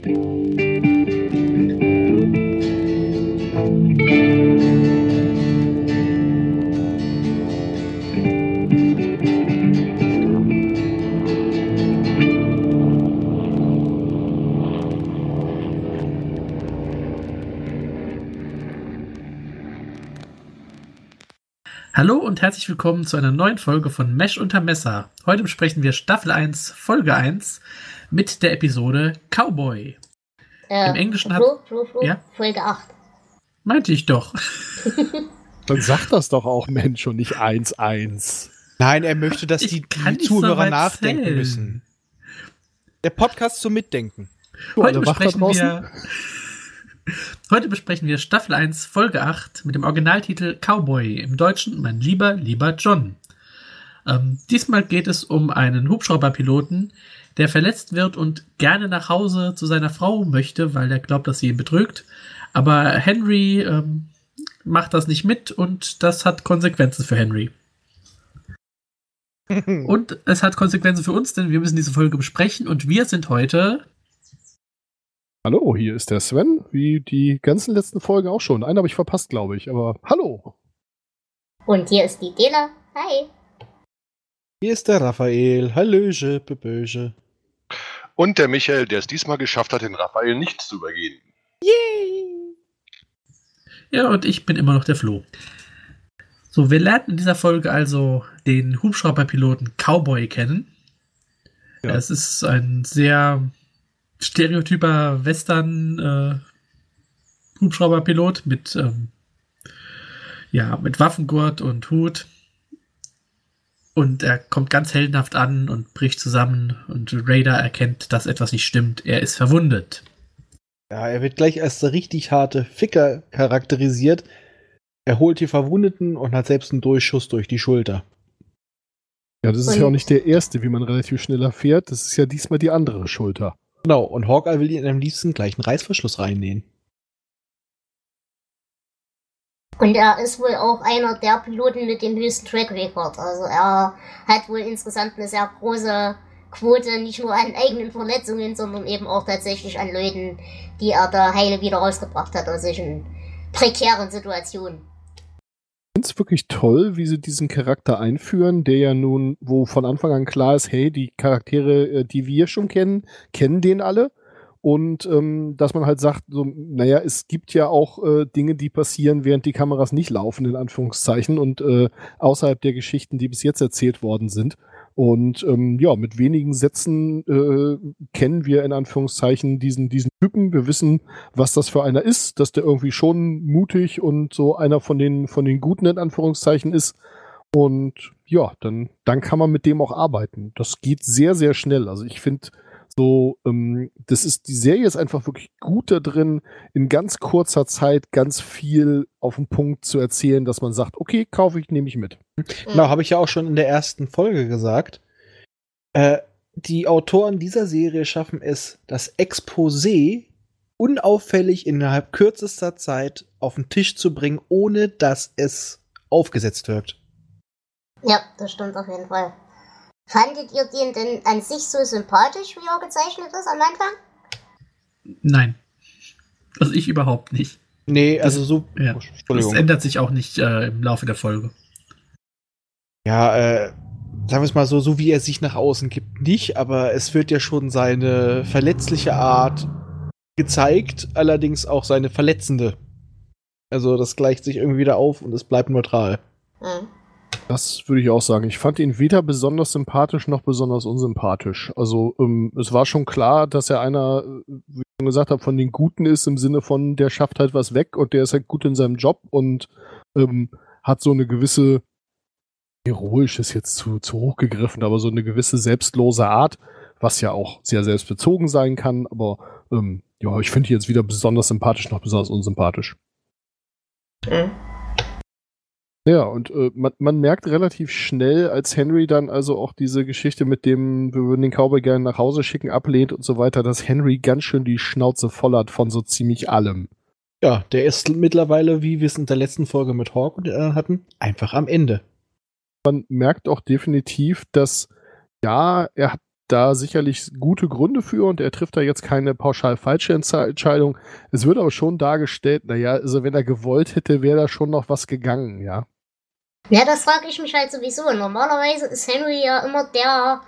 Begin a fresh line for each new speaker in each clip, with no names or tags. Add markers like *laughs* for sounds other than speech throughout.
Hallo und herzlich willkommen zu einer neuen Folge von Mesh unter Messer. Heute besprechen wir Staffel 1, Folge 1 mit der Episode Cowboy.
Äh,
Im Englischen hat-
Flo, Flo, Flo,
Ja?
Folge 8.
Meinte ich doch. *laughs*
Dann sag das doch auch, Mensch, und nicht 1-1.
Nein, er möchte, dass
Ich
die, die
so
Zuhörer
weit
nachdenken
zählen.
müssen. Der Podcast zum Mitdenken.
Du,
Heute besprechen, wir, heute besprechen wir Staffel 1, Folge 8 mit dem Originaltitel Cowboy. Im Deutschen Mein lieber, lieber John. Ähm, diesmal geht es um einen Hubschrauberpiloten, der verletzt wird und gerne nach Hause zu seiner Frau möchte, weil er glaubt, dass sie ihn betrügt. Aber Henry ähm, macht das nicht mit und das hat Konsequenzen für Henry. *laughs* Und es hat Konsequenzen für uns, denn wir müssen diese Folge besprechen und wir sind heute
Hallo, hier ist der Sven, wie die ganzen letzten Folgen auch schon. Einen habe ich verpasst, glaube ich, aber hallo.
Und hier ist die Dela. Hi.
Hier ist der Raphael. Hallöche, Beböche.
Und der Michael, der es diesmal geschafft hat, den Raphael nicht zu übergehen.
Ja, und ich bin immer noch der Flo. So, wir lernen in dieser Folge also den Hubschrauberpiloten Cowboy kennen.
Ja.
Es ist ein sehr stereotyper Western äh, Hubschrauberpilot mit ähm, ja, mit Waffengurt und Hut. Und er kommt ganz heldenhaft an und bricht zusammen und Raider erkennt, dass etwas nicht stimmt. Er ist verwundet.
Ja, er wird gleich als der richtig harte Ficker charakterisiert. Er holt die Verwundeten und hat selbst einen Durchschuss durch die Schulter.
Ja, das ist
Und-
ja auch nicht der erste, wie man relativ schnell erfährt. Das ist ja diesmal die andere Schulter.
Genau, und Hawkeye will ihn am liebsten gleich einen Reißverschluss reinnähen.
Und er ist wohl auch einer der Piloten mit dem höchsten Track Record. Also er hat wohl insgesamt eine sehr große Quote, nicht nur an eigenen Verletzungen, sondern eben auch tatsächlich an Leuten, die er da heile wieder rausgebracht hat aus solchen prekären Situationen.
Ich finde es wirklich toll, wie sie diesen Charakter einführen, der ja nun, wo von Anfang an klar ist, hey, die Charaktere, äh, die wir schon kennen, kennen den alle. Und ähm, dass man halt sagt, so, naja, es gibt ja auch äh, Dinge, die passieren, während die Kameras nicht laufen, in Anführungszeichen, und äh, außerhalb der Geschichten, die bis jetzt erzählt worden sind. Und ähm, ja, mit wenigen Sätzen äh, kennen wir in Anführungszeichen diesen, diesen Typen. Wir wissen, was das für einer ist, dass der irgendwie schon mutig und so einer von den, von den Guten in Anführungszeichen ist. Und ja, dann, dann kann man mit dem auch arbeiten. Das geht sehr, sehr schnell. Also ich finde so, ähm, das ist, die Serie ist einfach wirklich gut da drin, in ganz kurzer Zeit ganz viel auf den Punkt zu erzählen, dass man sagt, okay, kaufe ich, nehme ich mit.
Genau, habe ich ja auch schon in der ersten Folge gesagt. Äh, die Autoren dieser Serie schaffen es, das Exposé unauffällig innerhalb kürzester Zeit auf den Tisch zu bringen, ohne dass es aufgesetzt wirkt.
Ja, das stimmt auf jeden Fall. Fandet ihr den denn an sich so sympathisch, wie er gezeichnet ist am Anfang?
Nein. Also ich überhaupt nicht.
Nee, also so.
Ja.
Oh,
Das ändert sich auch nicht äh, im Laufe der Folge.
Ja, äh, sagen wir es mal so, so wie er sich nach außen gibt, nicht, aber es wird ja schon seine verletzliche Art gezeigt, allerdings auch seine verletzende. Also das gleicht sich irgendwie wieder auf und es bleibt neutral.
Hm.
Das würde ich auch sagen. Ich fand ihn weder besonders sympathisch noch besonders unsympathisch. Also ähm, es war schon klar, dass er einer, äh, wie ich schon gesagt habe, von den Guten ist, im Sinne von, der schafft halt was weg und der ist halt gut in seinem Job und ähm, hat so eine gewisse, heroisch ist jetzt zu, zu hoch gegriffen, aber so eine gewisse selbstlose Art, was ja auch sehr selbstbezogen sein kann. Aber ähm, ja, ich finde ihn jetzt weder besonders sympathisch noch besonders unsympathisch.
Hm.
Ja, und äh, man, man merkt relativ schnell, als Henry dann also auch diese Geschichte mit dem, wir würden den Cowboy gerne nach Hause schicken, ablehnt und so weiter, dass Henry ganz schön die Schnauze voll hat von so ziemlich allem.
Ja, der ist mittlerweile, wie wir es in der letzten Folge mit Hawk und den anderen hatten, einfach am Ende.
Man merkt auch definitiv, dass ja, er hat da sicherlich gute Gründe für und er trifft da jetzt keine pauschal falsche Entscheidung. Es wird aber schon dargestellt, naja, also wenn er gewollt hätte, wäre da schon noch was gegangen, ja.
Ja, das frage ich mich halt sowieso. Normalerweise ist Henry ja immer der,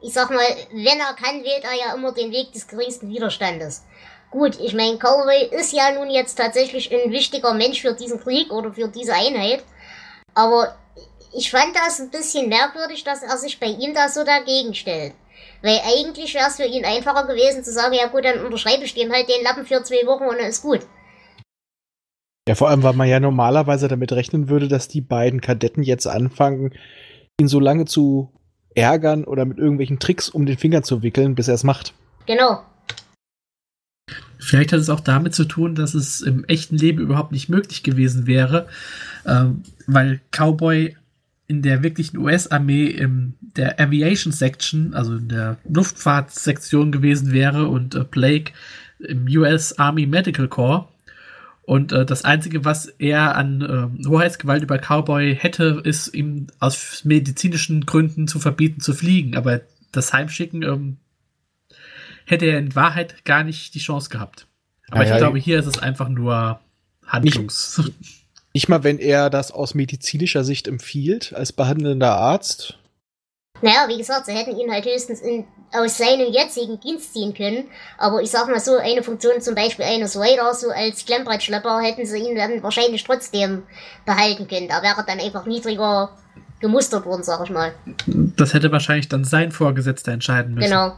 ich sag mal, wenn er kann, wählt er ja immer den Weg des geringsten Widerstandes. Gut, ich meine, Callaway ist ja nun jetzt tatsächlich ein wichtiger Mensch für diesen Krieg oder für diese Einheit. Aber ich fand das ein bisschen merkwürdig, dass er sich bei ihm da so dagegen stellt. Weil eigentlich wäre es für ihn einfacher gewesen zu sagen, ja gut, dann unterschreibe ich den halt den Lappen für zwei Wochen und dann ist gut.
Ja, vor allem, weil man ja normalerweise damit rechnen würde, dass die beiden Kadetten jetzt anfangen, ihn so lange zu ärgern oder mit irgendwelchen Tricks um den Finger zu wickeln, bis er es macht.
Genau.
Vielleicht hat es auch damit zu tun, dass es im echten Leben überhaupt nicht möglich gewesen wäre, ähm, weil Cowboy in der wirklichen US-Armee in der Aviation Section, also in der Luftfahrtsektion gewesen wäre und äh, Blake im US Army Medical Corps. Und äh, das Einzige, was er an äh, Hoheitsgewalt über Cowboy hätte, ist ihm aus medizinischen Gründen zu verbieten zu fliegen. Aber das Heimschicken ähm, hätte er in Wahrheit gar nicht die Chance gehabt. Aber ja, ich glaube, hier ist es einfach nur Handlungs.
Nicht, *laughs* nicht mal, wenn er das aus medizinischer Sicht empfiehlt, als behandelnder Arzt.
Naja, wie gesagt, sie hätten ihn halt höchstens in, aus seinem jetzigen Dienst ziehen können. Aber ich sag mal so, eine Funktion zum Beispiel eines Raider, so als Klemmbrettschlepper, hätten sie ihn dann wahrscheinlich trotzdem behalten können. Da wäre dann einfach niedriger gemustert worden, sag ich mal.
Das hätte wahrscheinlich dann sein Vorgesetzter entscheiden müssen. Genau.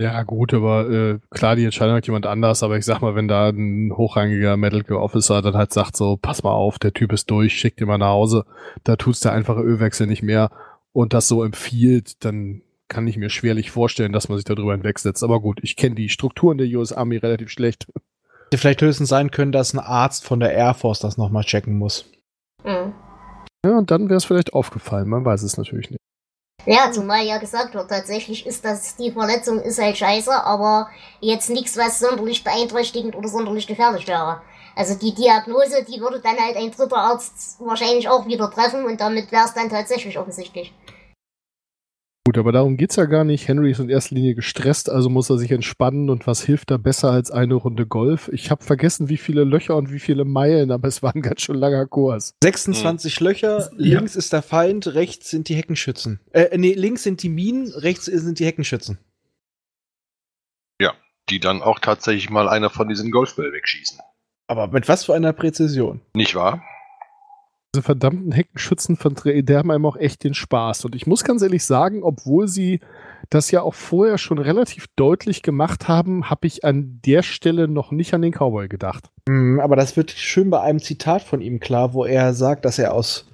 Ja, gut, aber äh, klar, die Entscheidung hat jemand anders, aber ich sag mal, wenn da ein hochrangiger Medical Officer dann halt sagt so, pass mal auf, der Typ ist durch, schickt ihn mal nach Hause, da tut's der einfache Ölwechsel nicht mehr und das so empfiehlt, dann kann ich mir schwerlich vorstellen, dass man sich darüber hinwegsetzt. Aber gut, ich kenne die Strukturen der US Army relativ schlecht.
Vielleicht höchstens sein können, dass ein Arzt von der Air Force das nochmal checken muss.
Mhm. Ja, und dann wäre es vielleicht aufgefallen, man weiß es natürlich nicht.
Ja, zumal ja gesagt wird, tatsächlich ist das, die Verletzung ist halt scheiße, aber jetzt nichts, was sonderlich beeinträchtigend oder sonderlich gefährlich wäre. Also die Diagnose, die würde dann halt ein dritter Arzt wahrscheinlich auch wieder treffen und damit wäre es dann tatsächlich offensichtlich.
Gut, aber darum geht's ja gar nicht. Henry ist in erster Linie gestresst, also muss er sich entspannen und was hilft da besser als eine Runde Golf? Ich habe vergessen, wie viele Löcher und wie viele Meilen, aber es war ein ganz schön langer Kurs.
26 hm. Löcher, ja. links ist der Feind, rechts sind die Heckenschützen. Äh, nee, links sind die Minen, rechts sind die Heckenschützen.
Ja, die dann auch tatsächlich mal einer von diesen Golfbällen wegschießen.
Aber mit was für einer Präzision?
Nicht wahr?
diese verdammten Heckenschützen von der haben einem auch echt den Spaß. Und ich muss ganz ehrlich sagen, obwohl sie das ja auch vorher schon relativ deutlich gemacht haben, habe ich an der Stelle noch nicht an den Cowboy gedacht.
Mm, aber das wird schön bei einem Zitat von ihm klar, wo er sagt, dass er aus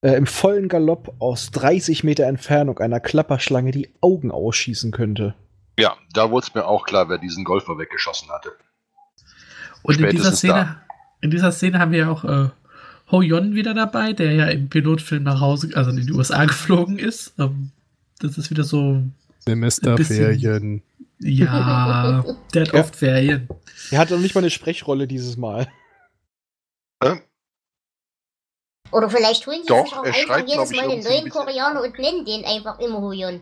äh, im vollen Galopp aus 30 Meter Entfernung einer Klapperschlange die Augen ausschießen könnte.
Ja, da wurde es mir auch klar, wer diesen Golfer weggeschossen hatte.
Und in dieser, Szene, in dieser Szene haben wir ja auch äh, Ho Yon wieder dabei, der ja im Pilotfilm nach Hause, also in die USA *laughs* geflogen ist. Ähm, das ist wieder so.
Semesterferien.
Ja, der hat oft Ferien.
Er hat noch nicht mal eine Sprechrolle dieses Mal.
Äh?
Oder vielleicht holen die
Doch,
sich auch einfach jedes Mal einen neuen Koreaner und nennen den einfach immer Hoyon.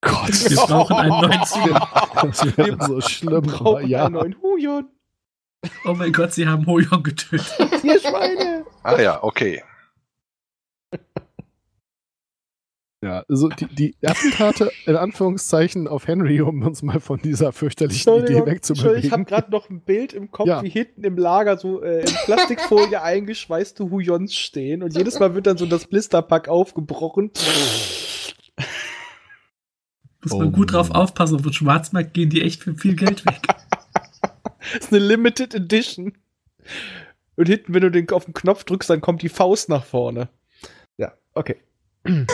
Gott, wir brauchen einen neuen *laughs* Zug.
Das wäre so schlimm. Wir
brauchen ja. einen neuen Huyon.
Oh mein Gott, sie haben Hoyon getötet.
Ihr Schweine!
Ah ja, okay.
Ja, also die, die Attentate in Anführungszeichen auf Henry, um uns mal von dieser fürchterlichen Idee wegzubewegen.
Ich habe gerade noch ein Bild im Kopf, ja. wie hinten im Lager so äh, in Plastikfolie *laughs* eingeschweißte Huyons stehen und jedes Mal wird dann so das Blisterpack aufgebrochen.
Muss man oh. gut drauf aufpassen, auf den Schwarzmarkt gehen die echt für viel Geld weg. *laughs*
das *laughs* ist eine Limited Edition. Und hinten, wenn du den auf den Knopf drückst, dann kommt die Faust nach vorne. Ja, okay. *clears throat*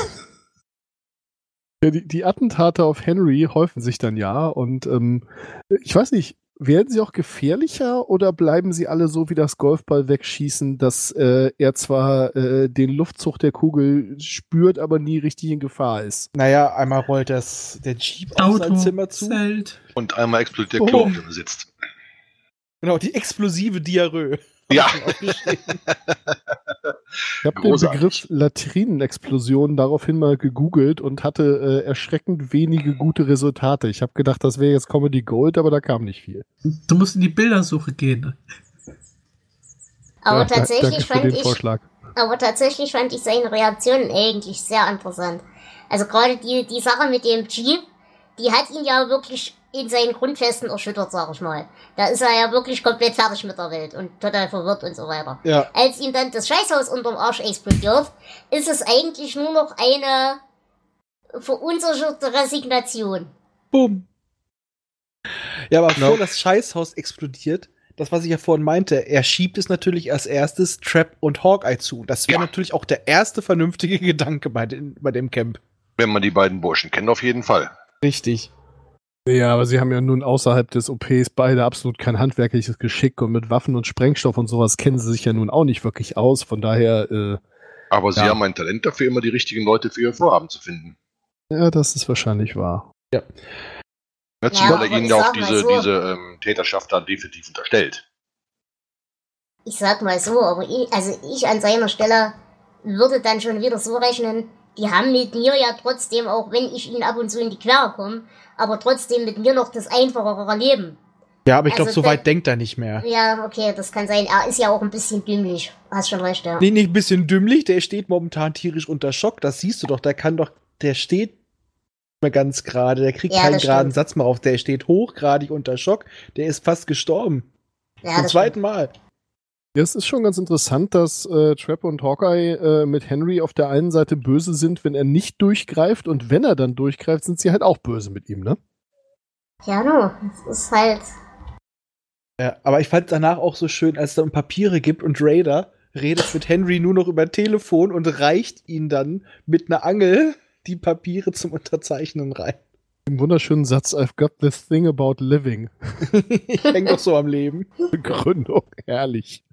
Ja, die, die, Attentate auf Henry häufen sich dann ja und ähm, ich weiß nicht, werden sie auch gefährlicher oder bleiben sie alle so wie das Golfball wegschießen, dass äh, er zwar äh, den Luftzug der Kugel spürt, aber nie richtig in Gefahr ist?
Naja, einmal rollt das, der Jeep
Auto, auf sein Zimmer zu. Zelt.
Und einmal explodiert der Klo, auf dem er sitzt.
Genau, die explosive Diarrhoe. *laughs*
Ja.
Ich habe den. Begriff Latrinenexplosion daraufhin mal gegoogelt und hatte äh, erschreckend wenige gute Resultate. Ich habe gedacht, das wäre jetzt Comedy Gold, aber da kam nicht viel.
Du musst in die Bildersuche gehen.
Aber
Ja,
tatsächlich fand ich,
Vorschlag.
aber tatsächlich fand ich seine Reaktionen eigentlich sehr interessant. Also gerade die, die Sache mit dem Jeep, die hat ihn ja wirklich in seinen Grundfesten erschüttert, sag ich mal. Da ist er ja wirklich komplett fertig mit der Welt und total verwirrt und so weiter.
Ja.
Als ihm dann das Scheißhaus unterm Arsch explodiert, ist es eigentlich nur noch eine verunsicherte Resignation.
Bumm. Ja, aber
Genau.
bevor das Scheißhaus explodiert, das, was ich ja vorhin meinte, er schiebt es natürlich als erstes Trap und Hawkeye zu. Das wäre
Ja.
natürlich auch der erste vernünftige *laughs* Gedanke bei, den, bei dem Camp.
Wenn man die beiden Burschen kennt, auf jeden Fall.
Richtig.
Ja, aber sie haben ja nun außerhalb des OPs beide absolut kein handwerkliches Geschick und mit Waffen und Sprengstoff und sowas kennen sie sich ja nun auch nicht wirklich aus. Von daher, äh,
Aber sie
Ja.
haben ein Talent dafür, immer die richtigen Leute für ihr Vorhaben zu finden.
ja, das ist wahrscheinlich wahr.
Ja,
zumal
aber
er ihnen ja auch diese,
so.
diese ähm, Täterschaft da definitiv unterstellt.
Ich sag mal so, aber ich, also ich an seiner Stelle würde dann schon wieder so rechnen, die haben mit mir ja trotzdem, auch wenn ich ihnen ab und zu in die Quere komme, aber trotzdem mit mir noch das einfachere Leben.
Ja, aber ich glaube,
Also
so weit denkt er nicht mehr.
Ja, okay, das kann sein. Er ist ja auch ein bisschen dümmlich. Hast schon recht, ja.
Nee, nicht ein bisschen dümmlich, der steht momentan tierisch unter Schock. Das siehst du doch, der kann doch, der steht nicht mehr ganz gerade, der kriegt
Ja,
keinen geraden
stimmt.
Satz mehr auf, der steht hochgradig unter Schock, der ist fast gestorben.
ja
Zum zweiten Mal.
Ja, es ist schon ganz interessant, dass äh, Trap und Hawkeye äh, mit Henry auf der einen Seite böse sind, wenn er nicht durchgreift und wenn er dann durchgreift, sind sie halt auch böse mit ihm, ne?
Ja, no, das ist halt.
Ja, aber ich fand danach auch so schön, als es dann Papiere gibt und Raider redet mit Henry nur noch über Telefon und reicht ihn dann mit einer Angel die Papiere zum Unterzeichnen rein.
Im wunderschönen Satz, I've got this thing about living. *laughs*
ich häng doch so am Leben. *laughs*
Begründung, herrlich.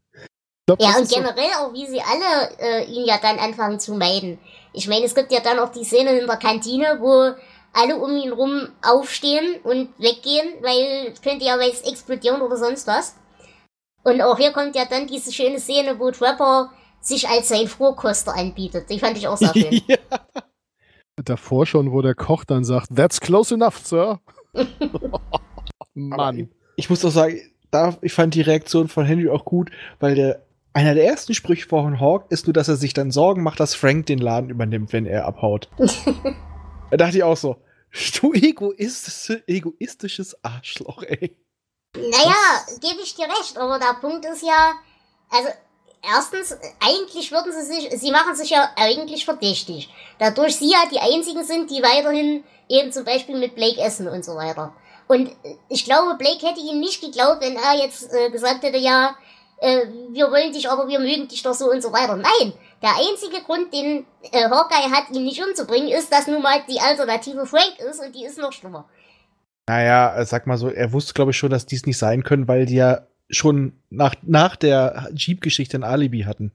Ich glaub,
Ja, und
ist so-
generell auch, wie sie alle äh, ihn ja dann anfangen zu meiden. Ich meine, es gibt ja dann auch die Szene in der Kantine, wo alle um ihn rum aufstehen und weggehen, weil es könnte ja weiß explodieren oder sonst was. Und auch hier kommt ja dann diese schöne Szene, wo Trapper sich als sein Vorkoster anbietet. Die fand ich auch sehr *laughs* schön.
ja.
davor schon, wo der Koch dann sagt, that's close enough, Sir. *laughs* Mann.
Ich muss doch sagen, da, ich fand die Reaktion von Henry auch gut, weil der einer der ersten Sprüche von Hawk ist nur, dass er sich dann Sorgen macht, dass Frank den Laden übernimmt, wenn er abhaut. *laughs* da dachte ich auch so, du egoistische, egoistisches Arschloch, ey.
Naja, gebe ich dir recht, aber der Punkt ist ja, also erstens, eigentlich würden sie sich, sie machen sich ja eigentlich verdächtig. Dadurch sie ja die einzigen sind, die weiterhin eben zum Beispiel mit Blake essen und so weiter. Und ich glaube, Blake hätte ihnen nicht geglaubt, wenn er jetzt äh, gesagt hätte, ja, äh, wir wollen dich, aber wir mögen dich doch so und so weiter. Nein, der einzige Grund, den äh, Hawkeye hat, ihn nicht umzubringen, ist, dass nun mal die Alternative Frank ist und die ist noch schlimmer.
Naja, äh, sag mal so, er wusste, glaube ich, schon, dass dies nicht sein können, weil die ja schon nach, nach der Jeep-Geschichte ein Alibi hatten.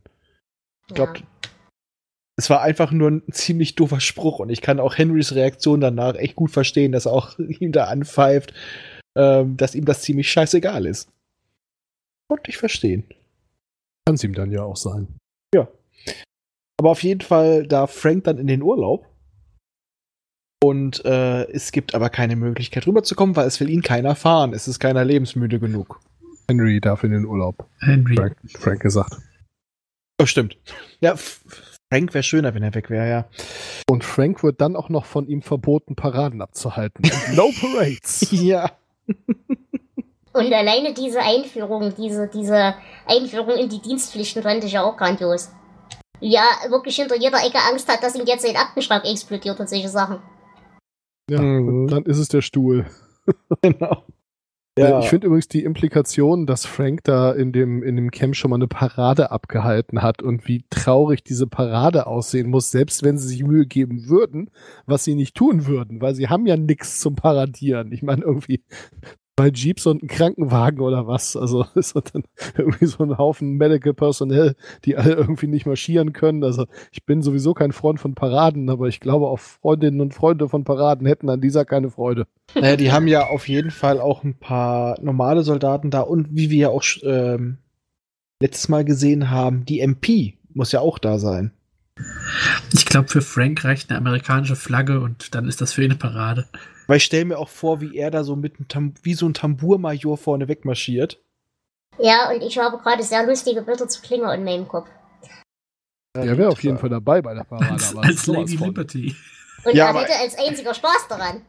Ich glaube,
Ja.
es war einfach nur ein ziemlich doofer Spruch und ich kann auch Henrys Reaktion danach echt gut verstehen, dass er auch *laughs* ihm da anpfeift, ähm, dass ihm das ziemlich scheißegal ist. Konnte ich verstehen.
Kann es ihm dann ja auch sein.
Aber auf jeden Fall darf Frank dann in den Urlaub. Und äh, es gibt aber keine Möglichkeit rüberzukommen, weil es will ihn keiner fahren. Es ist keiner lebensmüde genug.
Henry darf in den Urlaub.
Henry.
Frank, Frank gesagt.
Oh, stimmt. Ja, Frank wäre schöner, wenn er weg wäre, ja.
Und Frank wird dann auch noch von ihm verboten, Paraden abzuhalten. *laughs* No parades.
ja.
Und alleine diese Einführung, diese, diese Einführung in die Dienstpflichten fand ich ja auch grandios. Ja, wirklich hinter jeder Ecke Angst hat, dass ihm jetzt sein Aktenschrank explodiert und solche Sachen.
Ja,
Mhm.
dann ist es der Stuhl. *laughs*
Genau.
Äh, Ich finde übrigens die Implikation, dass Frank da in dem, in dem Camp schon mal eine Parade abgehalten hat und wie traurig diese Parade aussehen muss, selbst wenn sie sich Mühe geben würden, was sie nicht tun würden, weil sie haben ja nichts zum Paradieren. Ich meine, irgendwie zwei Jeeps und ein Krankenwagen oder was. Also *laughs* ist das dann irgendwie so ein Haufen Medical Personnel, die alle irgendwie nicht marschieren können. Also ich bin sowieso kein Freund von Paraden, aber ich glaube auch Freundinnen und Freunde von Paraden hätten an dieser keine Freude.
Naja, die haben ja auf jeden Fall auch ein paar normale Soldaten da und wie wir ja auch ähm, letztes Mal gesehen haben, die MP muss ja auch da sein.
Ich glaube, für Frank reicht eine amerikanische Flagge und dann ist das für ihn eine Parade.
Weil ich stelle mir auch vor, wie er da so mit einem Tam wie so ein Tambourmajor vorne wegmarschiert.
Ja, und ich habe gerade sehr lustige Bilder zu Klinger in meinem Kopf.
Der wäre auf jeden Fall dabei bei der Parade.
Als,
aber
als Lady
von.
Liberty.
Und
Ja,
er
aber-
hätte als einziger Spaß daran.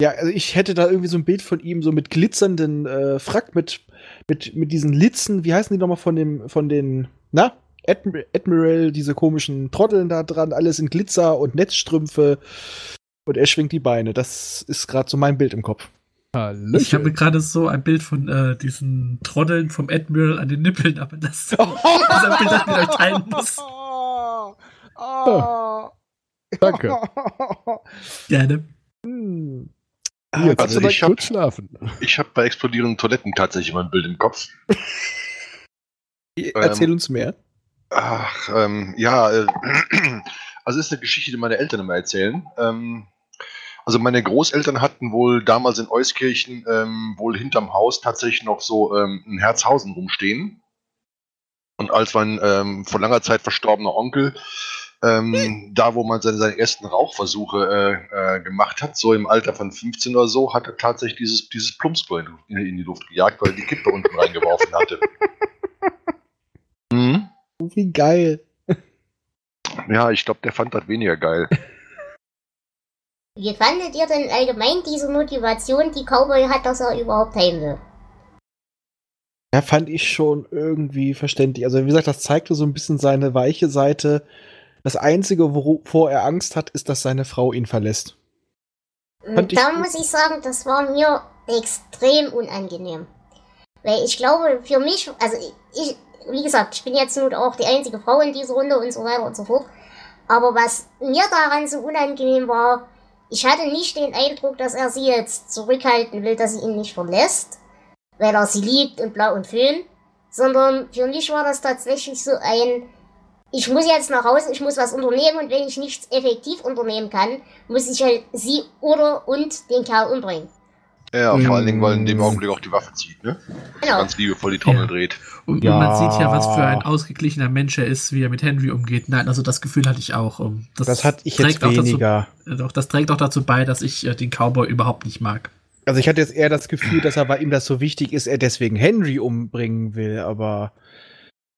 Ja, also ich hätte da irgendwie so ein Bild von ihm so mit glitzernden äh, Frack mit, mit, mit diesen Litzen, wie heißen die nochmal von dem, von den, na? Admi- Admiral, diese komischen Trotteln da dran, alles in Glitzer und Netzstrümpfe. Und er schwingt die Beine. Das ist gerade so mein Bild im Kopf.
Hallöchen.
Ich habe gerade so ein Bild von äh, diesen Trotteln vom Admiral an den Nippeln, aber das, *laughs* ist ein Bild, das ich mit euch teilen muss.
Ah.
Danke.
Gerne.
Hm.
Jetzt
Also
also
ich
ich
hab-
kurz schlafen.
Ich habe bei explodierenden Toiletten tatsächlich immer ein Bild im Kopf. *laughs*
Erzähl uns mehr.
Ach, ähm, ja, äh, *clears throat* also ist eine Geschichte, die meine Eltern immer erzählen. Ähm, also meine Großeltern hatten wohl damals in Euskirchen ähm, wohl hinterm Haus tatsächlich noch so ähm, ein Herzhausen rumstehen. Und als mein ähm, vor langer Zeit verstorbener Onkel ähm, da, wo man seine, seine ersten Rauchversuche äh, äh, gemacht hat, so im Alter von 15 oder so, hat er tatsächlich dieses, dieses Plumpspray in, in die Luft gejagt, weil er die Kippe unten reingeworfen hatte.
Oh, *laughs* wie geil.
Ja, ich glaube, der fand das weniger geil. *laughs*
Wie fandet ihr denn allgemein diese Motivation, die Cowboy hat, dass er überhaupt heim will?
Ja, fand ich schon irgendwie verständlich. Also, wie gesagt, das zeigte so ein bisschen seine weiche Seite. Das Einzige, wovor er Angst hat, ist, dass seine Frau ihn verlässt. Fand ich
da
gut.
muss ich sagen, das war mir extrem unangenehm. Weil ich glaube, für mich, also ich, ich, wie gesagt, ich bin jetzt nun auch die einzige Frau in dieser Runde und so weiter und so fort. Aber was mir daran so unangenehm war, ich hatte nicht den Eindruck, dass er sie jetzt zurückhalten will, dass sie ihn nicht verlässt, weil er sie liebt und blau und schön, sondern für mich war das tatsächlich so ein, ich muss jetzt nach Hause, ich muss was unternehmen und wenn ich nichts effektiv unternehmen kann, muss ich halt sie oder und den Kerl umbringen.
Ja, vor allen Dingen, weil in dem
Mm.
Augenblick auch die Waffe zieht, ne?
Genau.
Ganz liebevoll die Trommel
Ja.
dreht.
Und,
Ja.
und man sieht ja, was für ein ausgeglichener Mensch er ist, wie er mit Henry umgeht. Nein, also das Gefühl hatte ich auch. Um,
Das hatte ich jetzt
trägt auch
weniger.
Dazu, doch, das trägt auch dazu bei, dass ich äh, den Cowboy überhaupt nicht mag.
Also, ich hatte jetzt eher das Gefühl, dass er, weil ihm das so wichtig ist, er deswegen Henry umbringen will, aber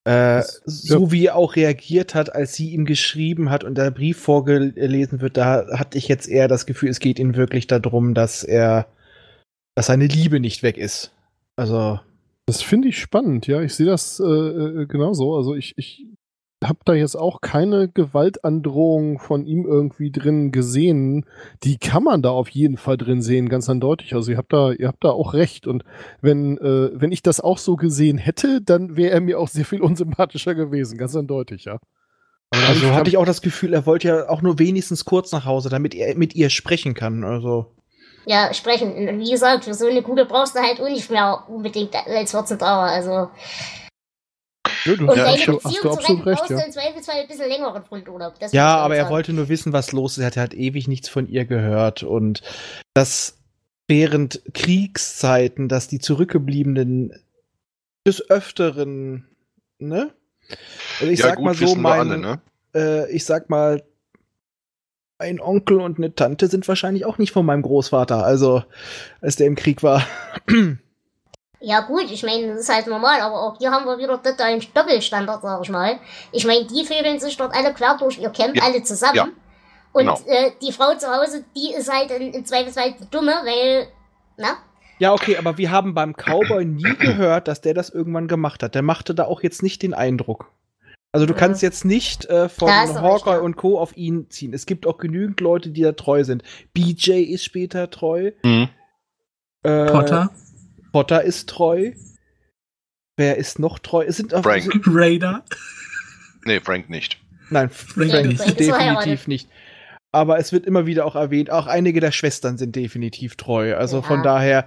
äh,
Das-
so wie er auch reagiert hat, als sie ihm geschrieben hat und der Brief vorgelesen wird, da hatte ich jetzt eher das Gefühl, es geht ihm wirklich darum, dass er, dass seine Liebe nicht weg ist. Also,
Das finde ich spannend, ja. Ich sehe das äh, äh, genauso. Also ich, ich habe da jetzt auch keine Gewaltandrohung von ihm irgendwie drin gesehen. Die kann man da auf jeden Fall drin sehen, ganz eindeutig. Also ihr habt da, ihr habt da auch recht. Und wenn, äh, wenn ich das auch so gesehen hätte, dann wäre er mir auch sehr viel unsympathischer gewesen, ganz eindeutig, ja. Aber da hab
also hatte ich auch das Gefühl, er wollte ja auch nur wenigstens kurz nach Hause, damit er mit ihr sprechen kann. Also,
Ja, sprechen. Und wie gesagt, für so eine Kugel brauchst du halt auch nicht mehr unbedingt als 14 Dauer. Also.
Ja, du
Und
Ja,
deine
ich hab-
hast
Beziehung
du absolut recht,
brauchst du
ja.
im Zweifelsfall ein bisschen längeren Grundurlaub. Das
Ja, aber er wollte nur wissen, was los ist. Er hatte halt ewig nichts von ihr gehört. Und dass während Kriegszeiten, dass die Zurückgebliebenen des Öfteren, ne? Also ich
ja,
sag
gut,
mal so, mein,
alle, ne?
äh, ich sag mal, ein Onkel und eine Tante sind wahrscheinlich auch nicht von meinem Großvater, also als der im Krieg war.
Ja gut, ich meine, das ist halt normal, aber auch hier haben wir wieder totalen Doppelstandard, sag ich mal. Ich meine, die vögeln sich dort alle quer durch ihr Camp,
Ja.
alle zusammen.
Ja.
Und
Genau.
äh, die Frau zu Hause, die ist halt in, im Zweifelsfall die Dumme, weil, na?
Ja, okay, aber wir haben beim Cowboy nie gehört, dass der das irgendwann gemacht hat. Der machte da auch jetzt nicht den Eindruck. Also du
Mhm.
kannst jetzt nicht äh, von Hawkeye
ja.
und Co. auf ihn ziehen. Es gibt auch genügend Leute, die da treu sind. BJ ist später treu.
Mhm.
Äh,
Potter,
Potter ist treu. Wer ist noch treu? Es sind auch,
Frank. *laughs*
Raider.
Nee, Frank nicht.
Nein,
Frank
Frank,
nicht.
Definitiv nicht. Aber es wird immer wieder auch erwähnt, auch einige der Schwestern sind definitiv treu. Also
Ja.
von daher,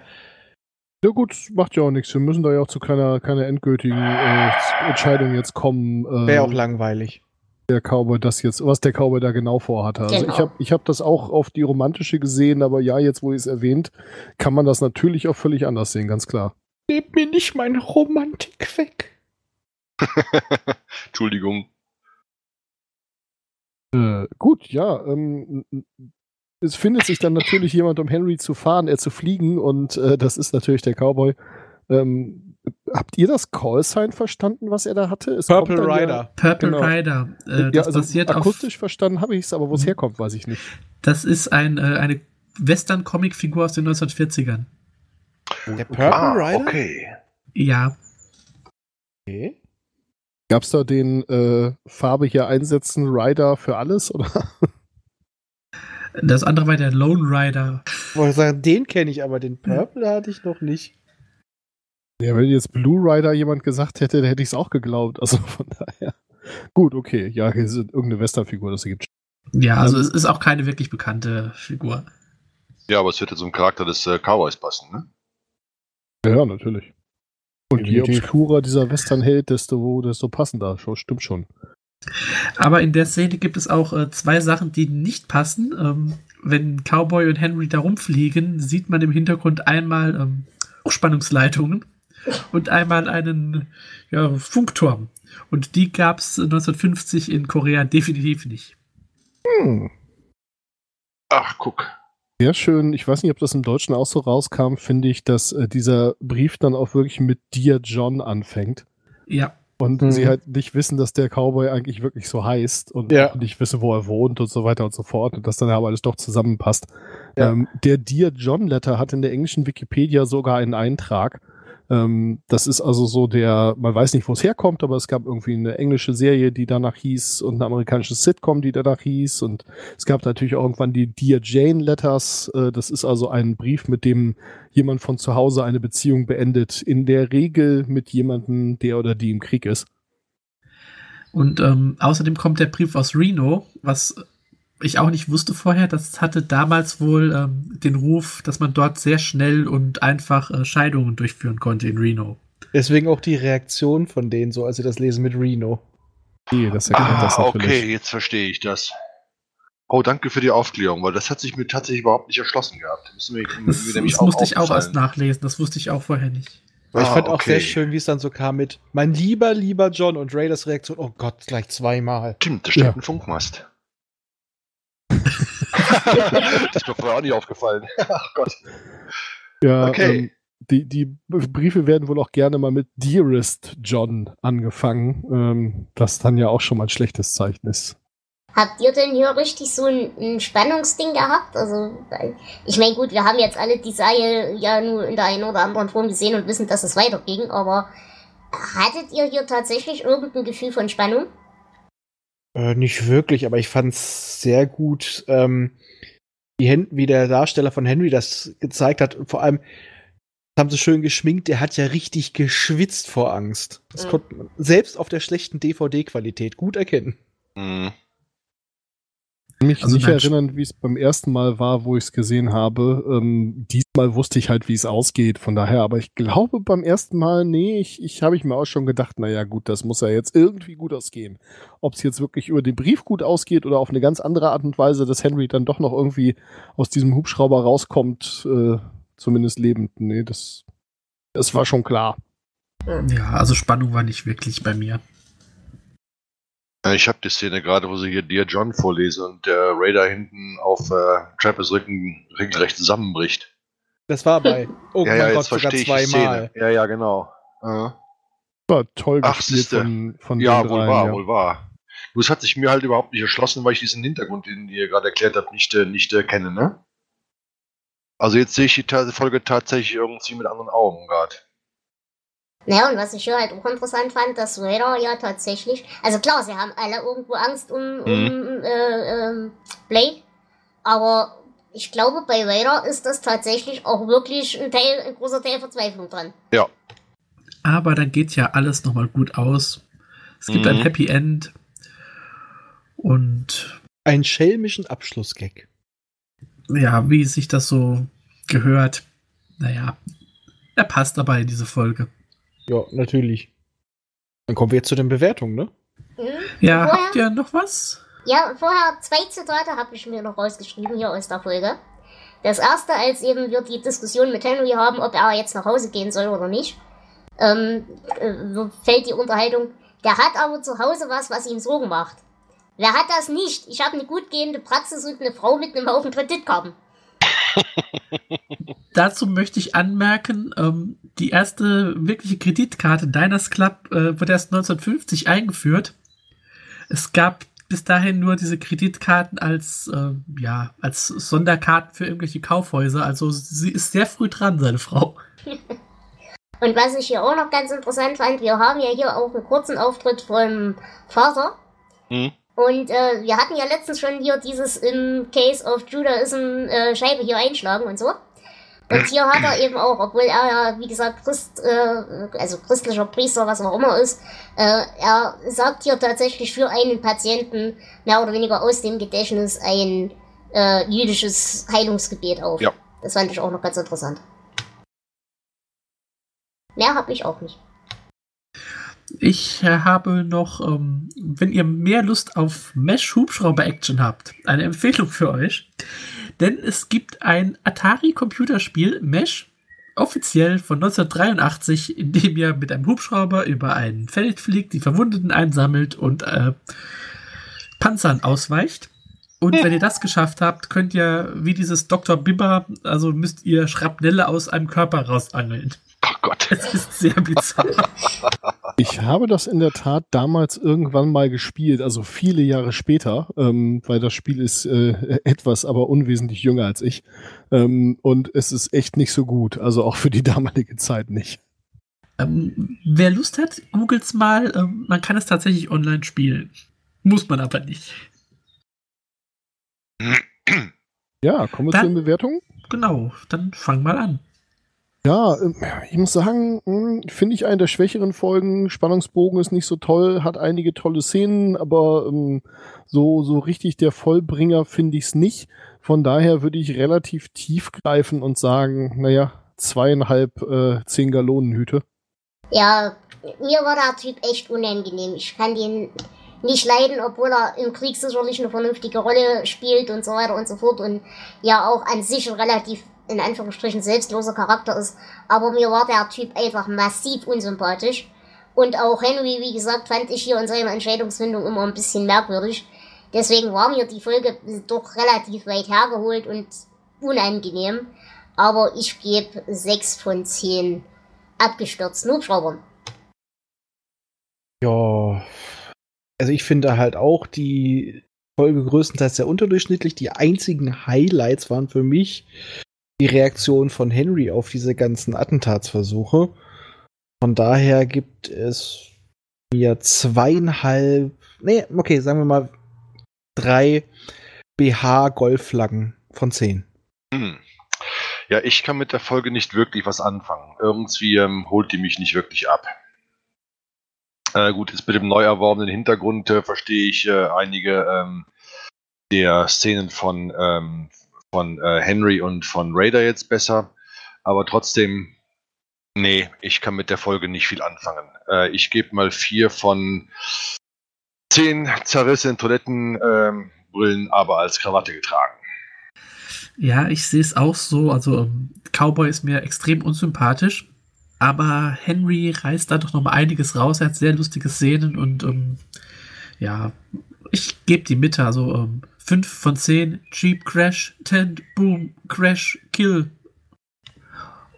Ja gut, macht ja auch nichts. Wir müssen da ja auch zu keiner, keiner endgültigen äh, Entscheidung jetzt kommen. Äh,
wäre auch langweilig.
der Cowboy das jetzt, was der Cowboy da genau vorhatte. Also
Genau.
ich habe ich hab das auch auf die romantische gesehen, aber ja, jetzt wo ihr es erwähnt, kann man das natürlich auch völlig anders sehen, ganz klar.
Gebt mir nicht meine Romantik weg. *laughs*
Entschuldigung.
Äh, gut, ja. Ähm, es findet sich dann natürlich *laughs* jemand, um Henry zu fahren, er zu fliegen, und äh, das ist natürlich der Cowboy. Ähm, habt ihr das Callsign verstanden, was er da hatte? Es
Purple Rider.
Purple
Genau.
Rider. Äh,
Ja,
das
also
basiert auf.
akustisch verstanden habe ich es, aber wo es
Mhm.
herkommt, weiß ich nicht.
Das ist ein, äh, eine Western-Comic-Figur aus den 1940ern.
Der Purple
ah,
Rider?
okay.
Ja,
Okay.
Gab es da den äh, Farbe hier einsetzen, Rider für alles? Oder? *laughs*
das andere war der Lone Rider.
Ich wollte sagen, den kenne ich, aber den Purple hatte ich noch nicht.
Ja, wenn jetzt Blue Rider jemand gesagt hätte, dann hätte ich es auch geglaubt. Also von daher. Gut, okay. Ja, hier ist irgendeine Westernfigur, das ergibt.
Ja, also es ist auch keine wirklich bekannte Figur.
Ja, aber es wird ja zum Charakter des äh, Cowboys passen, ne?
Ja, natürlich. Und je obskurer dieser Westernheld, desto, desto passender. Stimmt schon.
Aber in der Szene gibt es auch äh, zwei Sachen, die nicht passen. Ähm, wenn Cowboy und Henry da rumfliegen, sieht man im Hintergrund einmal ähm, Hochspannungsleitungen und einmal einen ja, Funkturm. Und die gab es 1950 in Korea definitiv nicht.
Hm.
Ach, guck.
Sehr schön. Ich weiß nicht, ob das im Deutschen auch so rauskam, finde ich, dass äh, dieser Brief dann auch wirklich mit Dear John anfängt.
Ja,
Und
Mhm.
sie halt nicht wissen, dass der Cowboy eigentlich wirklich so heißt und
Ja.
nicht wissen, wo er wohnt und so weiter und so fort. Und dass dann aber alles doch zusammenpasst.
Ja.
Ähm, der Dear John Letter hat in der englischen Wikipedia sogar einen Eintrag. Ähm, das ist also so der, man weiß nicht, wo es herkommt, aber es gab irgendwie eine englische Serie, die danach hieß und eine amerikanische Sitcom, die danach hieß. Und es gab natürlich auch irgendwann die Dear Jane Letters. Äh, das ist also ein Brief, mit dem jemand von zu Hause eine Beziehung beendet. In der Regel mit jemandem, der oder die im Krieg ist.
und ähm, außerdem kommt der Brief aus Reno, was ich auch nicht wusste vorher. Das hatte damals wohl ähm, den Ruf, dass man dort sehr schnell und einfach äh, Scheidungen durchführen konnte in Reno.
Deswegen auch die Reaktion von denen, so als sie das lesen mit Reno.
Nee, das erklärt
Ah,
das natürlich.
okay, jetzt verstehe ich das. Oh, danke für die Aufklärung, weil das hat sich mir tatsächlich überhaupt nicht erschlossen gehabt.
Das,
mir nämlich
das musste ich auch erst nachlesen. Das wusste ich auch vorher nicht.
Aber ich
Ah,
fand auch
okay.
sehr schön, wie es dann so kam mit mein lieber, lieber John und Raiders Reaktion, oh Gott, gleich zweimal.
Stimmt, da steht
Ja.
ein Funkmast. Das ist mir vorher auch nicht aufgefallen. Ach Gott.
Ja,
Okay.
ähm, die, die Briefe werden wohl auch gerne mal mit Dearest John angefangen, ähm, das dann ja auch schon mal ein schlechtes Zeichen ist.
Habt ihr denn hier richtig so ein, ein Spannungsding gehabt? Also, ich meine, gut, wir haben jetzt alle die Serie ja nur in der einen oder anderen Form gesehen und wissen, dass es weiterging, aber hattet ihr hier tatsächlich irgendein Gefühl von Spannung?
Äh, nicht wirklich, aber ich fand's sehr gut, ähm, wie, Hen wie der Darsteller von Henry das gezeigt hat. Und vor allem das haben sie schön geschminkt, der hat ja richtig geschwitzt vor Angst. Das
Mhm.
konnte man selbst auf der schlechten DVD-Qualität gut erkennen.
Hm.
Ich kann mich
Also
nicht erinnern, wie es beim ersten Mal war, wo ich es gesehen habe. Ähm, diesmal wusste ich halt, wie es ausgeht, von daher, aber ich glaube beim ersten Mal, nee, ich, ich habe ich mir auch schon gedacht, naja gut, das muss ja jetzt irgendwie gut ausgehen. Ob es jetzt wirklich über den Brief gut ausgeht oder auf eine ganz andere Art und Weise, dass Henry dann doch noch irgendwie aus diesem Hubschrauber rauskommt, äh, zumindest lebend. Nee, das, das war schon klar.
Ja, also Spannung war nicht wirklich bei mir.
Äh, Ich habe die Szene gerade, wo sie hier Dear John vorlesen und der Raider hinten auf äh, Trappers Rücken regelrecht zusammenbricht.
Das war bei, oh
ja,
mein
ja,
Gott, sogar zweimal.
Szene. Ja, ja, genau. Äh,
War toll
Ach,
gespielt von, von
ja,
den
wohl
dreien,
wahr,
ja.
wohl wahr. Nur es hat sich mir halt überhaupt nicht erschlossen, weil ich diesen Hintergrund, den ihr gerade erklärt habt, nicht, äh, nicht äh, kenne, ne? Also jetzt sehe ich die Folge tatsächlich irgendwie mit anderen Augen gerade.
Naja, und was ich hier halt auch interessant fand, dass Raider ja tatsächlich, also klar, sie haben alle irgendwo Angst um, um äh, ähm, Blake, aber ich glaube, bei Raider ist das tatsächlich auch wirklich ein Teil, ein großer Teil Verzweiflung dran.
Aber dann geht ja alles nochmal gut aus. Es gibt ein
Mhm.
Happy End. Und
Ein schelmischen Abschlussgag.
ja, wie sich das so gehört, naja, er passt aber in diese Folge.
Ja, natürlich. Dann kommen wir jetzt zu den Bewertungen, ne?
Mhm.
Ja,
Vorher-
habt ihr noch was?
Ja, vorher zwei Zitate habe ich mir noch rausgeschrieben hier aus der Folge. Das erste, als eben wir die Diskussion mit Henry haben, ob er jetzt nach Hause gehen soll oder nicht, ähm, äh, fällt die Unterhaltung, der hat aber zu Hause was, was ihm Sorgen macht. Wer hat das nicht? Ich habe eine gut gehende Praxis und eine Frau mit einem Haufen Kreditkarten. *laughs*
Dazu möchte ich anmerken, ähm, die erste wirkliche Kreditkarte Diners Club äh, wurde erst 1950 eingeführt. Es gab bis dahin nur diese Kreditkarten als, äh, ja, als Sonderkarten für irgendwelche Kaufhäuser. Also sie ist sehr früh dran, seine Frau. *laughs*
Und was ich hier auch noch ganz interessant fand, wir haben ja hier auch einen kurzen Auftritt vom Vater.
Hm?
Und äh, wir hatten ja letztens schon hier dieses im Case of Judaism äh, Scheibe hier einschlagen und so. Und hier hat er eben auch, obwohl er ja, wie gesagt, Christ, äh, also christlicher Priester, was auch immer ist, äh, er sagt hier tatsächlich für einen Patienten mehr oder weniger aus dem Gedächtnis ein äh, jüdisches Heilungsgebet auf.
Ja.
Das fand ich auch noch ganz interessant. Mehr habe ich auch nicht.
Ich äh, habe noch, ähm, wenn ihr mehr Lust auf Mesh Hubschrauber Action habt, eine Empfehlung für euch. Denn es gibt ein Atari-Computerspiel, Mesh, offiziell von 1983, in dem ihr mit einem Hubschrauber über ein Feld fliegt, die Verwundeten einsammelt und äh, Panzern ausweicht. Und wenn ihr das geschafft habt, könnt ihr wie dieses Dr. Bibber, also müsst ihr Schrapnelle aus einem Körper rausangeln.
Gott. *laughs*
Es ist sehr bizarr.
Ich habe das in der Tat damals irgendwann mal gespielt, also viele Jahre später, ähm, weil das Spiel ist äh, etwas, aber unwesentlich jünger als ich. Ähm, und es ist echt nicht so gut, also auch für die damalige Zeit nicht.
Ähm, wer Lust hat, googelt's mal. Ähm, man kann es tatsächlich online spielen. Muss man aber nicht. *clears throat*
Ja, kommen wir zu den Bewertungen.
Genau, dann fang mal an.
Ja, ähm, ich muss sagen, mh, finde ich eine der schwächeren Folgen. Spannungsbogen ist nicht so toll, hat einige tolle Szenen, aber ähm, so, so richtig der Vollbringer finde ich es nicht. Von daher würde ich relativ tief greifen und sagen, naja, zweieinhalb äh, 10 Gallonen Hüte.
Ja, mir war der Typ echt unangenehm. Ich kann den nicht leiden, obwohl er im Krieg sicherlich eine vernünftige Rolle spielt und so weiter und so fort und ja auch an sich relativ in Anführungsstrichen selbstloser Charakter ist. Aber mir war der Typ einfach massiv unsympathisch. Und auch Henry, wie gesagt, fand ich hier in seiner Entscheidungsfindung immer ein bisschen merkwürdig. Deswegen war mir die Folge doch relativ weit hergeholt und unangenehm. Aber ich gebe 6 von 10 abgestürzten Hubschraubern.
Ja. Also ich finde halt auch die Folge größtenteils sehr unterdurchschnittlich. Die einzigen Highlights waren für mich die Reaktion von Henry auf diese ganzen Attentatsversuche. Von daher gibt es mir zweieinhalb, nee, okay, sagen wir mal drei BH-Golfflaggen von zehn.
Hm. Ja, ich kann mit der Folge nicht wirklich was anfangen. Irgendwie ähm, holt die mich nicht wirklich ab. Äh, gut, jetzt mit dem neu erworbenen Hintergrund äh, verstehe ich äh, einige ähm, der Szenen von, ähm, von äh, Henry und von Raider jetzt besser. Aber trotzdem, nee, ich kann mit der Folge nicht viel anfangen. Äh, ich gebe mal vier von zehn zerrissenen Toilettenbrillen, aber als Krawatte getragen.
Ja, ich sehe es auch so. Also ähm, Cowboy ist mir extrem unsympathisch, aber Henry reißt da doch noch mal einiges raus. Er hat sehr lustige Szenen und ähm, ja, ich gebe die Mitte. Also ähm, 5 von 10, Jeep Crash, 10, Boom, Crash, Kill.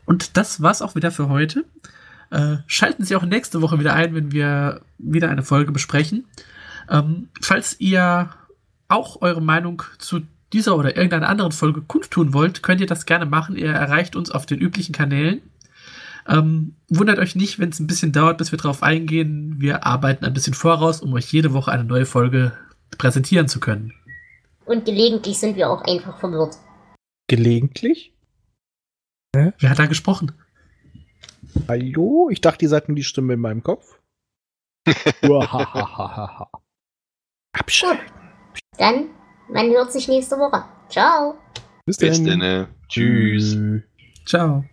Und das war's auch wieder für heute. Äh, schalten Sie auch nächste Woche wieder ein, wenn wir wieder eine Folge besprechen. Ähm, falls ihr auch eure Meinung zu dieser oder irgendeiner anderen Folge kundtun wollt, könnt ihr das gerne machen. Ihr erreicht uns auf den üblichen Kanälen. Ähm, wundert euch nicht, wenn es ein bisschen dauert, bis wir drauf eingehen. Wir arbeiten ein bisschen voraus, um euch jede Woche eine neue Folge präsentieren zu können.
Und gelegentlich sind wir auch einfach verwirrt.
Gelegentlich?
Wer hat da gesprochen?
Hallo? Ich dachte, ihr seid nur die Stimme in meinem Kopf. *laughs*
Uahahaha.
Gut. Dann, man hört sich nächste Woche. Ciao.
Bis
Bis
denn.
denn. Tschüss.
Ciao.